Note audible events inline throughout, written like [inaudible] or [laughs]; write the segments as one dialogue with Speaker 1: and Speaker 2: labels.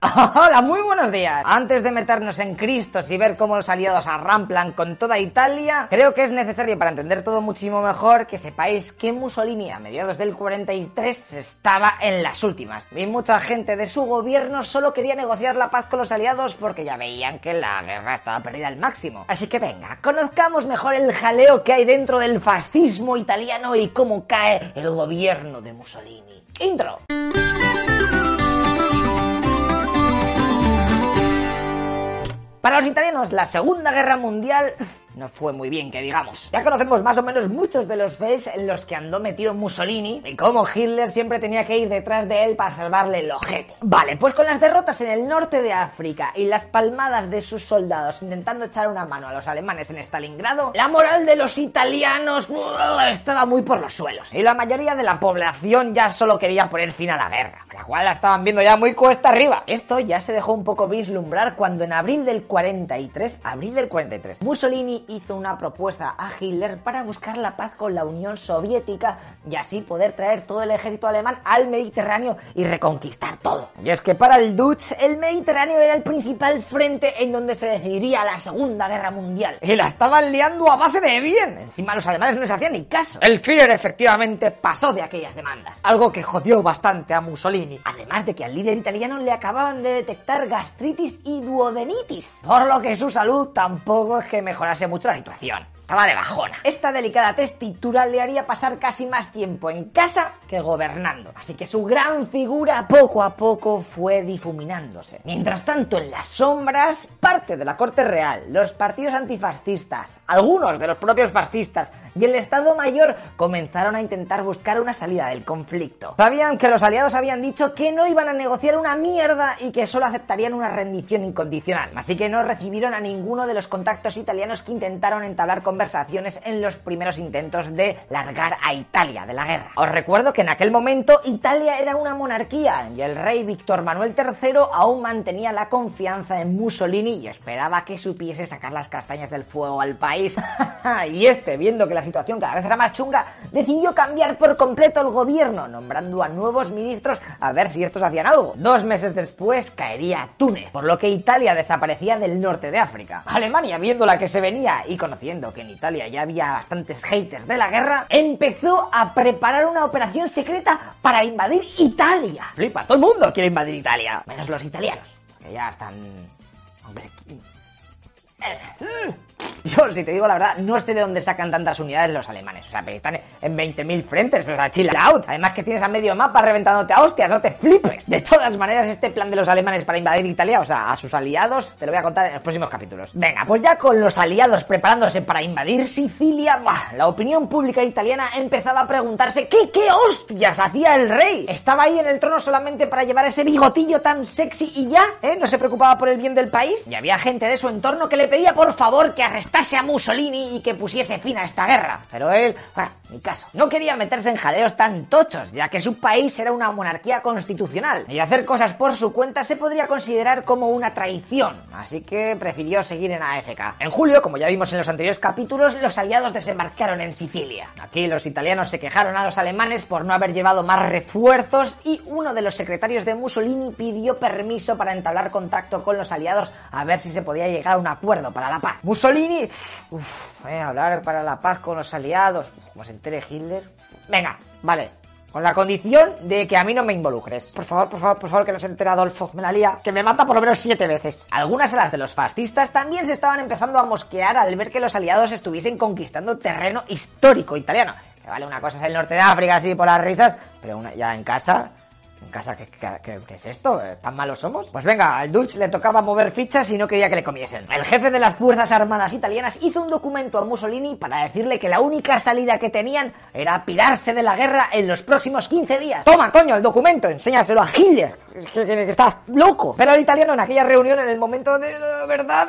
Speaker 1: [laughs]
Speaker 2: Hola, muy buenos días. Antes de meternos en Cristos y ver cómo los aliados arramplan con toda Italia, creo que es necesario para entender todo muchísimo mejor que sepáis que Mussolini a mediados del 43 estaba en las últimas. Y mucha gente de su gobierno solo quería negociar la paz con los aliados porque ya veían que la guerra estaba perdida al máximo. Así que venga, conozcamos mejor el jaleo que hay dentro del fascismo italiano y cómo cae el gobierno de Mussolini. Intro. Para los italianos, la Segunda Guerra Mundial no fue muy bien, que digamos. Ya conocemos más o menos muchos de los fails en los que andó metido Mussolini y cómo Hitler siempre tenía que ir detrás de él para salvarle el ojete. Vale, pues con las derrotas en el norte de África y las palmadas de sus soldados intentando echar una mano a los alemanes en Stalingrado, la moral de los italianos estaba muy por los suelos. Y la mayoría de la población ya solo quería poner fin a la guerra, la cual la estaban viendo ya muy cuesta arriba. Esto ya se dejó un poco vislumbrar cuando en abril del 43, abril del 43, Mussolini hizo una propuesta a Hitler para buscar la paz con la Unión Soviética y así poder traer todo el ejército alemán al Mediterráneo y reconquistar todo. Y es que para el Dutch el Mediterráneo era el principal frente en donde se decidiría la Segunda Guerra Mundial. Y la estaban liando a base de bien. Encima los alemanes no se hacían ni caso. El Führer efectivamente pasó de aquellas demandas. Algo que jodió bastante a Mussolini. Además de que al líder italiano le acababan de detectar gastritis y duodenitis. Por lo que su salud tampoco es que mejorase mucho la situación. Estaba de bajona. Esta delicada testitura le haría pasar casi más tiempo en casa que gobernando. Así que su gran figura poco a poco fue difuminándose. Mientras tanto, en las sombras, parte de la corte real, los partidos antifascistas, algunos de los propios fascistas y el Estado Mayor comenzaron a intentar buscar una salida del conflicto. Sabían que los aliados habían dicho que no iban a negociar una mierda y que solo aceptarían una rendición incondicional. Así que no recibieron a ninguno de los contactos italianos que intentaron entablar conversaciones en los primeros intentos de largar a Italia de la guerra. Os recuerdo que en aquel momento Italia era una monarquía y el rey Víctor Manuel III aún mantenía la confianza en Mussolini y esperaba que supiese sacar las castañas del fuego al país. [laughs] y este, viendo que la situación cada vez era más chunga, decidió cambiar por completo el gobierno, nombrando a nuevos ministros a ver si estos hacían algo. Dos meses después caería Túnez, por lo que Italia desaparecía del norte de África. Alemania, viendo la que se venía y conociendo que en Italia ya había bastantes haters de la guerra, empezó a preparar una operación secreta para invadir Italia. Flipa, todo el mundo quiere invadir Italia, menos los italianos, que ya están... [laughs] Yo, si te digo la verdad, no sé de dónde sacan tantas unidades los alemanes. O sea, pero están en 20.000 frentes, o sea, chill out. Además que tienes a medio mapa reventándote a hostias, no te flipes. De todas maneras, este plan de los alemanes para invadir Italia, o sea, a sus aliados, te lo voy a contar en los próximos capítulos. Venga, pues ya con los aliados preparándose para invadir Sicilia, bah, la opinión pública italiana empezaba a preguntarse ¿qué, qué hostias hacía el rey? ¿Estaba ahí en el trono solamente para llevar ese bigotillo tan sexy y ya? ¿Eh? ¿No se preocupaba por el bien del país? Y había gente de su entorno que le pedía por favor que arrestase a Mussolini y que pusiese fin a esta guerra. Pero él, bueno, ni caso. No quería meterse en jaleos tan tochos, ya que su país era una monarquía constitucional. Y hacer cosas por su cuenta se podría considerar como una traición. Así que prefirió seguir en AFK. En julio, como ya vimos en los anteriores capítulos, los aliados desembarcaron en Sicilia. Aquí los italianos se quejaron a los alemanes por no haber llevado más refuerzos y uno de los secretarios de Mussolini pidió permiso para entablar contacto con los aliados a ver si se podía llegar a un acuerdo para la paz. Mussolini, uff, eh, hablar para la paz con los aliados, como se entere Hitler. Venga, vale, con la condición de que a mí no me involucres. Por favor, por favor, por favor, que no se entere Adolfo. Me la lía. Que me mata por lo menos siete veces. Algunas alas de los fascistas también se estaban empezando a mosquear al ver que los aliados estuviesen conquistando terreno histórico italiano. Que vale, una cosa es el norte de África, así por las risas, pero una, ya en casa ¿En casa qué, qué, es esto? ¿Tan malos somos? Pues venga, al Dutch le tocaba mover fichas y no quería que le comiesen. El jefe de las Fuerzas Armadas italianas hizo un documento a Mussolini para decirle que la única salida que tenían era pirarse de la guerra en los próximos 15 días. Toma, coño, el documento, enséñaselo a Hitler, que, que, que está loco. Pero el italiano en aquella reunión, en el momento de verdad,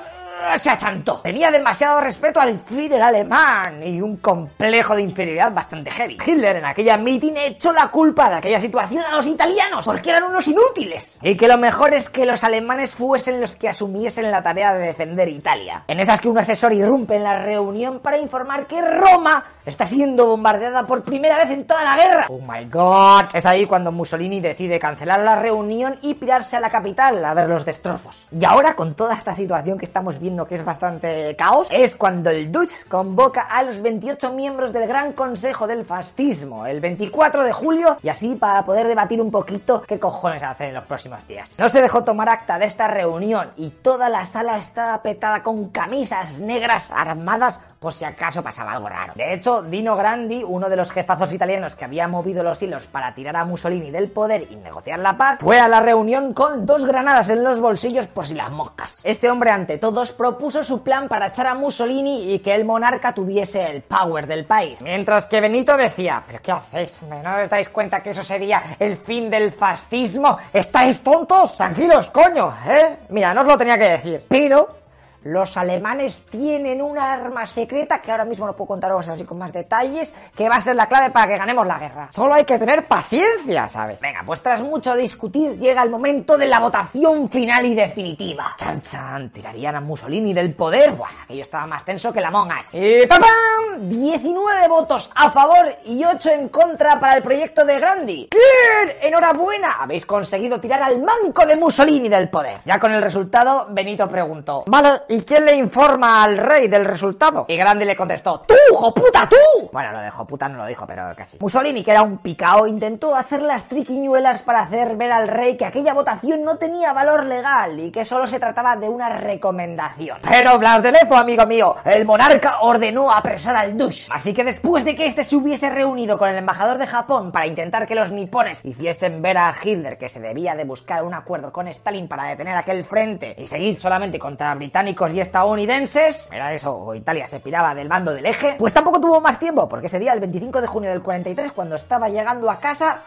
Speaker 2: se achantó. Tenía demasiado respeto al Führer alemán y un complejo de inferioridad bastante heavy. Hitler en aquella meeting echó la culpa de aquella situación a los italianos porque eran unos inútiles. Y que lo mejor es que los alemanes fuesen los que asumiesen la tarea de defender Italia. En esas que un asesor irrumpe en la reunión para informar que Roma está siendo bombardeada por primera vez en toda la guerra. Oh my god. Es ahí cuando Mussolini decide cancelar la reunión y pirarse a la capital a ver los destrozos. Y ahora con toda esta situación que estamos viendo que es bastante caos, es cuando el Dutch convoca a los 28 miembros del Gran Consejo del Fascismo el 24 de julio y así para poder debatir un poquito qué cojones hacer en los próximos días. No se dejó tomar acta de esta reunión y toda la sala estaba petada con camisas negras armadas por si acaso pasaba algo raro. De hecho, Dino Grandi, uno de los jefazos italianos que había movido los hilos para tirar a Mussolini del poder y negociar la paz, fue a la reunión con dos granadas en los bolsillos por si las moscas. Este hombre, ante todos, propuso su plan para echar a Mussolini y que el monarca tuviese el power del país. Mientras que Benito decía, ¿pero qué hacéis? ¿No os dais cuenta que eso sería el fin del fascismo? ¿Estáis tontos? Tranquilos, coño, ¿eh? Mira, no os lo tenía que decir. Pero los alemanes tienen una arma secreta que ahora mismo no puedo contaros así con más detalles, que va a ser la clave para que ganemos la guerra. Solo hay que tener paciencia, ¿sabes? Venga, pues tras mucho discutir llega el momento de la votación final y definitiva. Chan chan, tirarían a Mussolini del poder. Buah, aquello estaba más tenso que la mongas. Y ¡pam, pam! 19 votos a favor y 8 en contra para el proyecto de Grandi. ¡Bien! ¡Enhorabuena! Habéis conseguido tirar al manco de Mussolini del poder. Ya con el resultado, Benito preguntó, vale, ¿Y quién le informa al rey del resultado? Y Grandi le contestó, ¡Tú, puta, tú! Bueno, lo de puta no lo dijo, pero casi. Mussolini, que era un picao, intentó hacer las triquiñuelas para hacer ver al rey que aquella votación no tenía valor legal y que solo se trataba de una recomendación. Pero Blas de Lezo, amigo mío, el monarca ordenó apresar al Dush. Así que después de que este se hubiese reunido con el embajador de Japón para intentar que los nipones hiciesen ver a Hitler que se debía de buscar un acuerdo con Stalin para detener aquel frente y seguir solamente contra británicos y estadounidenses, era eso, o Italia se piraba del bando del eje, pues tampoco tuvo más tiempo, porque ese día, el 25 de junio del 43, cuando estaba llegando a casa,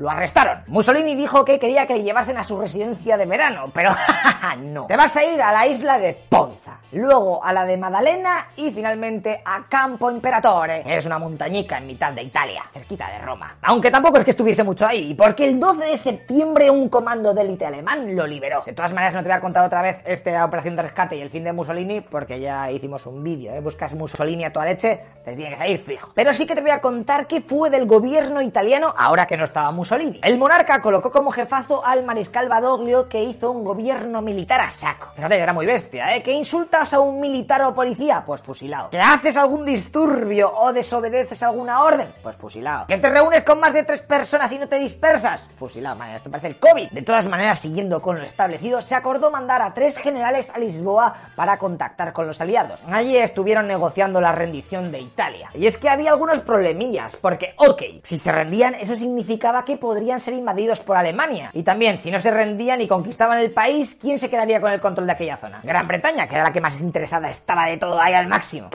Speaker 2: lo arrestaron. Mussolini dijo que quería que le llevasen a su residencia de verano, pero [laughs] no. Te vas a ir a la isla de Ponza, luego a la de Madalena y finalmente a Campo Imperatore, es una montañica en mitad de Italia, cerquita de Roma. Aunque tampoco es que estuviese mucho ahí, porque el 12 de septiembre un comando de élite alemán lo liberó. De todas maneras, no te voy a contar otra vez esta operación de rescate y el fin de Mussolini, porque ya hicimos un vídeo, ¿eh? Buscas Mussolini a toda leche, te tiene que salir fijo. Pero sí que te voy a contar qué fue del gobierno italiano ahora que no estaba Mussolini. El monarca colocó como jefazo al mariscal Badoglio que hizo un gobierno militar a saco. Fíjate, era muy bestia, ¿eh? ¿Que insultas a un militar o policía? Pues fusilado. ¿Que haces algún disturbio o desobedeces alguna orden? Pues fusilado. ¿Que te reúnes con más de tres personas y no te dispersas? Fusilado, man, esto parece el COVID. De todas maneras, siguiendo con lo establecido, se acordó mandar a tres generales a Lisboa para contactar con los aliados. Allí estuvieron negociando la rendición de Italia. Y es que había algunos problemillas, porque, ok, si se rendían, eso significaba que podrían ser invadidos por Alemania. Y también, si no se rendían y conquistaban el país, ¿quién se quedaría con el control de aquella zona? Gran Bretaña, que era la que más interesada estaba de todo ahí al máximo.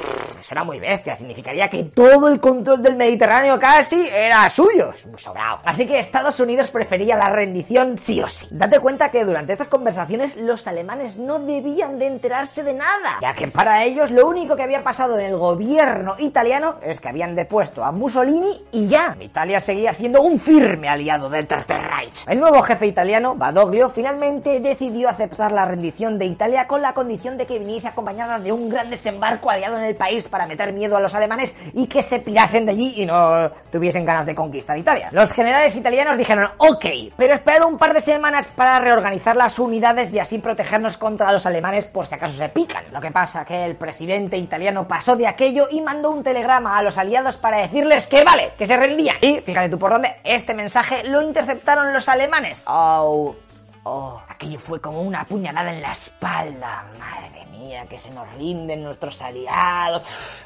Speaker 2: Eso era muy bestia, significaría que todo el control del Mediterráneo casi era suyo. Sobrado. Así que Estados Unidos prefería la rendición sí o sí. Date cuenta que durante estas conversaciones los alemanes no debían de enterarse de nada, ya que para ellos lo único que había pasado en el gobierno italiano es que habían depuesto a Mussolini y ya. Italia seguía siendo un firme aliado del Tercer Reich. El nuevo jefe italiano, Badoglio, finalmente decidió aceptar la rendición de Italia con la condición de que viniese acompañada de un gran desembarco aliado en el país para meter miedo a los alemanes y que se pirasen de allí y no tuviesen ganas de conquistar Italia. Los generales italianos dijeron, ok, pero esperar un par de semanas para reorganizar las unidades y así protegernos contra los alemanes por si acaso se pican. Lo que pasa que el presidente italiano pasó de aquello y mandó un telegrama a los aliados para decirles que vale, que se rendían. Y fíjate tú por dónde, este mensaje lo interceptaron los alemanes. Oh, Oh, aquello fue como una puñalada en la espalda. Madre mía, que se nos rinden nuestros aliados.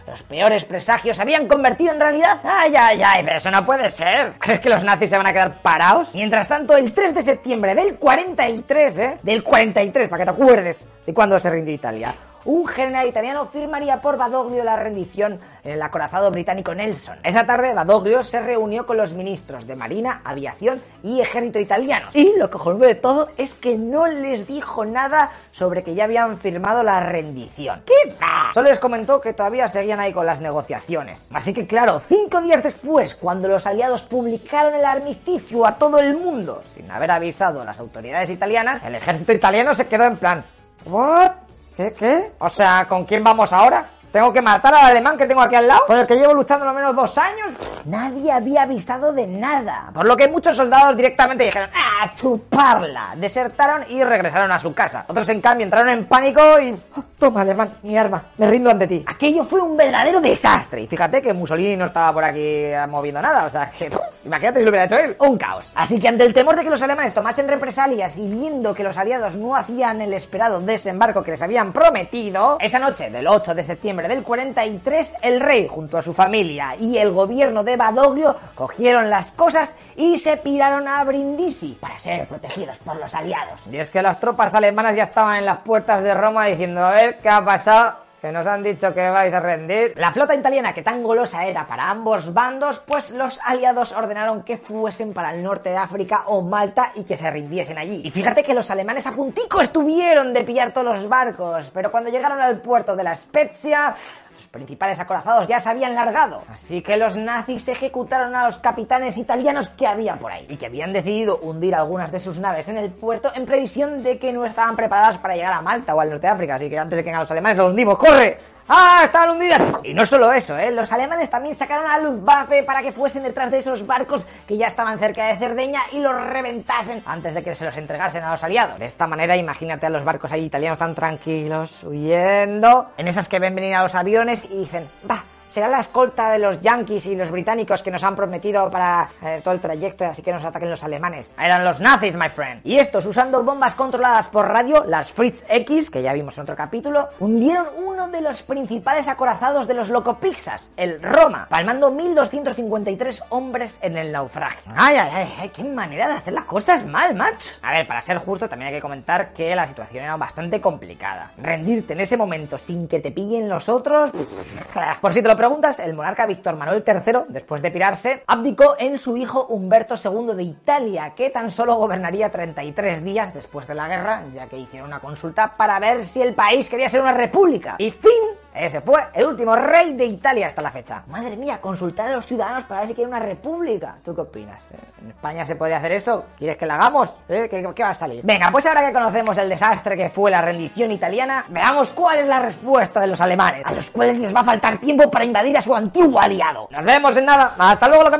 Speaker 2: Los peores presagios se habían convertido en realidad. Ay, ay, ay, pero eso no puede ser. [laughs] ¿Crees que los nazis se van a quedar parados? Mientras tanto, el 3 de septiembre del 43, ¿eh? Del 43, para que te acuerdes de cuándo se rindió Italia un general italiano firmaría por Badoglio la rendición en el acorazado británico Nelson. Esa tarde Badoglio se reunió con los ministros de Marina, Aviación y Ejército italianos. Y lo cojonudo de todo es que no les dijo nada sobre que ya habían firmado la rendición. ¿Qué va? Solo les comentó que todavía seguían ahí con las negociaciones. Así que claro, cinco días después, cuando los aliados publicaron el armisticio a todo el mundo, sin haber avisado a las autoridades italianas, el ejército italiano se quedó en plan... ¿What? ¿Qué? ¿Qué? O sea, ¿con quién vamos ahora? ¿Tengo que matar al alemán que tengo aquí al lado? ¿Con el que llevo luchando lo menos dos años? Nadie había avisado de nada. Por lo que muchos soldados directamente dijeron, ¡ah, chuparla! Desertaron y regresaron a su casa. Otros, en cambio, entraron en pánico y... Oh, toma, alemán, mi arma, me rindo ante ti. Aquello fue un verdadero desastre. Y fíjate que Mussolini no estaba por aquí moviendo nada. O sea, que... [laughs] Imagínate si lo hubiera hecho él. Un caos. Así que ante el temor de que los alemanes tomasen represalias y viendo que los aliados no hacían el esperado desembarco que les habían prometido, esa noche del 8 de septiembre del 43, el rey junto a su familia y el gobierno de Badoglio cogieron las cosas y se piraron a Brindisi para ser protegidos por los aliados. Y es que las tropas alemanas ya estaban en las puertas de Roma diciendo, a ver, ¿qué ha pasado? que nos han dicho que vais a rendir. La flota italiana, que tan golosa era para ambos bandos, pues los aliados ordenaron que fuesen para el norte de África o Malta y que se rindiesen allí. Y fíjate que los alemanes a puntico estuvieron de pillar todos los barcos, pero cuando llegaron al puerto de la Spezia, los principales acorazados ya se habían largado, así que los nazis ejecutaron a los capitanes italianos que había por ahí y que habían decidido hundir algunas de sus naves en el puerto en previsión de que no estaban preparadas para llegar a Malta o al norte de África, así que antes de que vengan los alemanes los hundimos, ¡corre! ¡Ah! ¡Estaban hundidas! Y no solo eso, ¿eh? Los alemanes también sacaron a Luftwaffe para que fuesen detrás de esos barcos que ya estaban cerca de Cerdeña y los reventasen antes de que se los entregasen a los aliados. De esta manera, imagínate a los barcos ahí italianos tan tranquilos, huyendo, en esas que ven venir a los aviones y dicen, va, será la escolta de los yanquis y los británicos que nos han prometido para eh, todo el trayecto, así que nos ataquen los alemanes. Eran los nazis, my friend. Y estos, usando bombas controladas por radio, las Fritz X, que ya vimos en otro capítulo, hundieron uno de los principales acorazados de los locopixas, el Roma, palmando 1253 hombres en el naufragio. Ay, ay, ay, qué manera de hacer las cosas mal, macho. A ver, para ser justo, también hay que comentar que la situación era bastante complicada. Rendirte en ese momento sin que te pillen los otros, [laughs] por si te lo preguntas, el monarca Víctor Manuel III, después de pirarse, abdicó en su hijo Humberto II de Italia, que tan solo gobernaría 33 días después de la guerra, ya que hicieron una consulta para ver si el país quería ser una república. Y fin ese fue el último rey de Italia hasta la fecha. Madre mía, consultar a los ciudadanos para ver si quieren una república. ¿Tú qué opinas? Eh, ¿En España se podría hacer eso? ¿Quieres que la hagamos? ¿Eh? ¿Qué, ¿Qué, va a salir? Venga, pues ahora que conocemos el desastre que fue la rendición italiana, veamos cuál es la respuesta de los alemanes, a los cuales les va a faltar tiempo para invadir a su antiguo aliado. Nos vemos en nada. Hasta luego, lo que.